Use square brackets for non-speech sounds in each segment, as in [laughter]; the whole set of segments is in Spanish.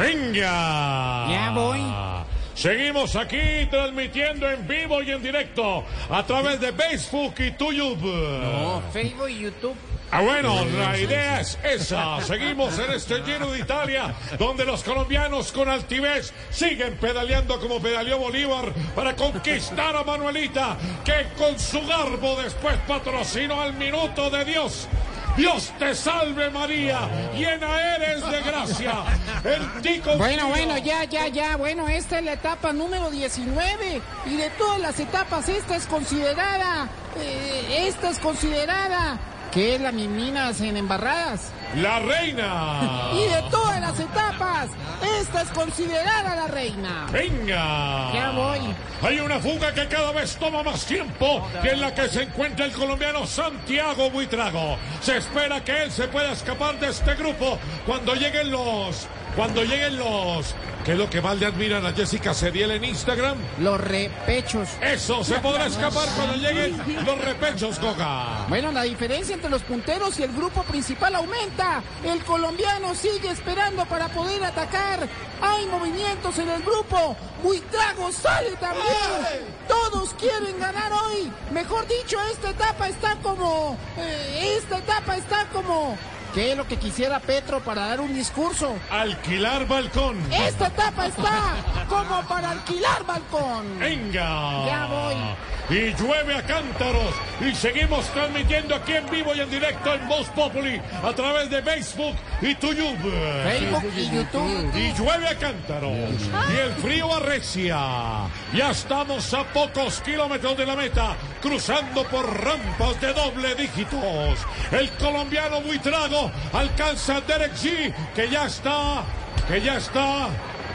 Venga. Ya voy. Seguimos aquí transmitiendo en vivo y en directo a través de Facebook y YouTube. No, Facebook y YouTube. Ah, bueno, la idea es esa. Seguimos en este Giro de Italia, donde los colombianos con altivez siguen pedaleando como pedaleó Bolívar para conquistar a Manuelita, que con su garbo después patrocinó al minuto de Dios. Dios te salve María, llena eres de gracia. El tico Bueno, bueno, ya, ya, ya. Bueno, esta es la etapa número 19. Y de todas las etapas, esta es considerada. eh, esta es considerada. Que es la miminas en embarradas. la reina. [laughs] Y de todas las etapas, esta es considerada la reina. Venga. Ya voy. Hay una fuga que cada vez toma más tiempo que en la que se encuentra el colombiano Santiago Buitrago. Se espera que él se pueda escapar de este grupo cuando lleguen los... Cuando lleguen los... ¿Qué es lo que más le admiran a Jessica Cediel en Instagram? Los repechos. Eso, se podrá escapar cuando lleguen los repechos, Goga. Bueno, la diferencia entre los punteros y el grupo principal aumenta. El colombiano sigue esperando para poder atacar. Hay movimientos en el grupo. Buitrago sale también. Todos quieren ganar hoy. Mejor dicho, esta etapa está como... eh, esta etapa está como... ¿Qué es lo que quisiera Petro para dar un discurso? Alquilar balcón. Esta etapa está como para alquilar balcón. Venga. Ya voy. Y llueve a cántaros. Y seguimos transmitiendo aquí en vivo y en directo en Voz Populi a través de Facebook y YouTube. Facebook y YouTube. Y llueve a cántaros. Y el frío arrecia. Ya estamos a pocos kilómetros de la meta, cruzando por rampas de doble dígitos. El colombiano Buitrago alcanza Derek G, que ya está, que ya está.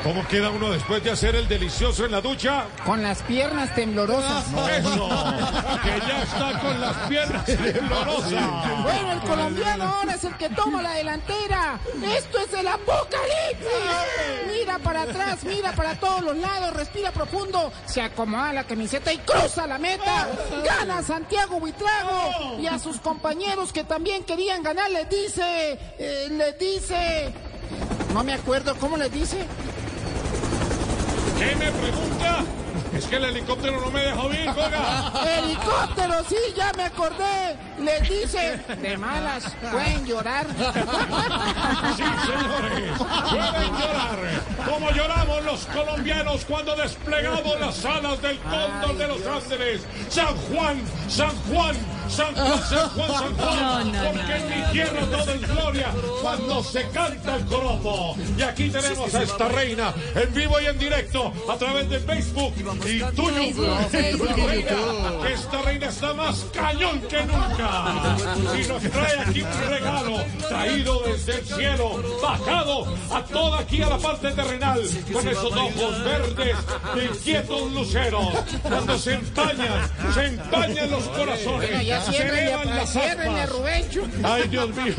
¿Cómo queda uno después de hacer el delicioso en la ducha? Con las piernas temblorosas. Eso, que ya está con las piernas temblorosas. Bueno, el colombiano ahora es el que toma la delantera. Esto es el apocalipsis. Mira para atrás, mira para todos los lados, respira profundo, se acomoda la camiseta y cruza la meta. Gana Santiago Buitrago y a sus compañeros que también querían ganar les dice, eh, les dice, no me acuerdo cómo les dice. ¿Qué me pregunta? Es que el helicóptero no me deja oír, Goga. Helicóptero, sí, ya me acordé. Les dice, de malas, pueden llorar. [laughs] Sí, señores, pueden llorar como lloramos los colombianos cuando desplegamos las alas del cóndor de los Ángeles. San Juan, San Juan, San Juan, San Juan, San Juan, porque en mi tierra todo es gloria cuando se canta el coropo. Y aquí tenemos a esta reina en vivo y en directo a través de Facebook y. La reina, que esta reina está más cañón que nunca. Y nos trae aquí un regalo traído desde el cielo, bajado a toda aquí a la parte terrenal, con esos ojos verdes de inquietos luceros. Cuando se empañan, se empañan los corazones, ciérrenle, elevan las ciérrenle, aspas. Rubencho. [laughs] Ay, Dios mío.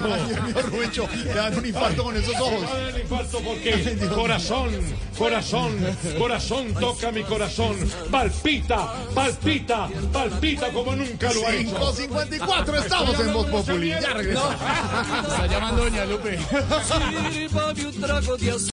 Rubencho, le dan un infarto con esos ojos. Me da el infarto porque corazón, corazón, corazón toca mi corazón. Palpita, palpita, palpita como nunca lo ha hecho. 5.54 estamos en Voz Populi. Ya regresamos. Está llamando Doña Lupe. [laughs] Sirva de un trago de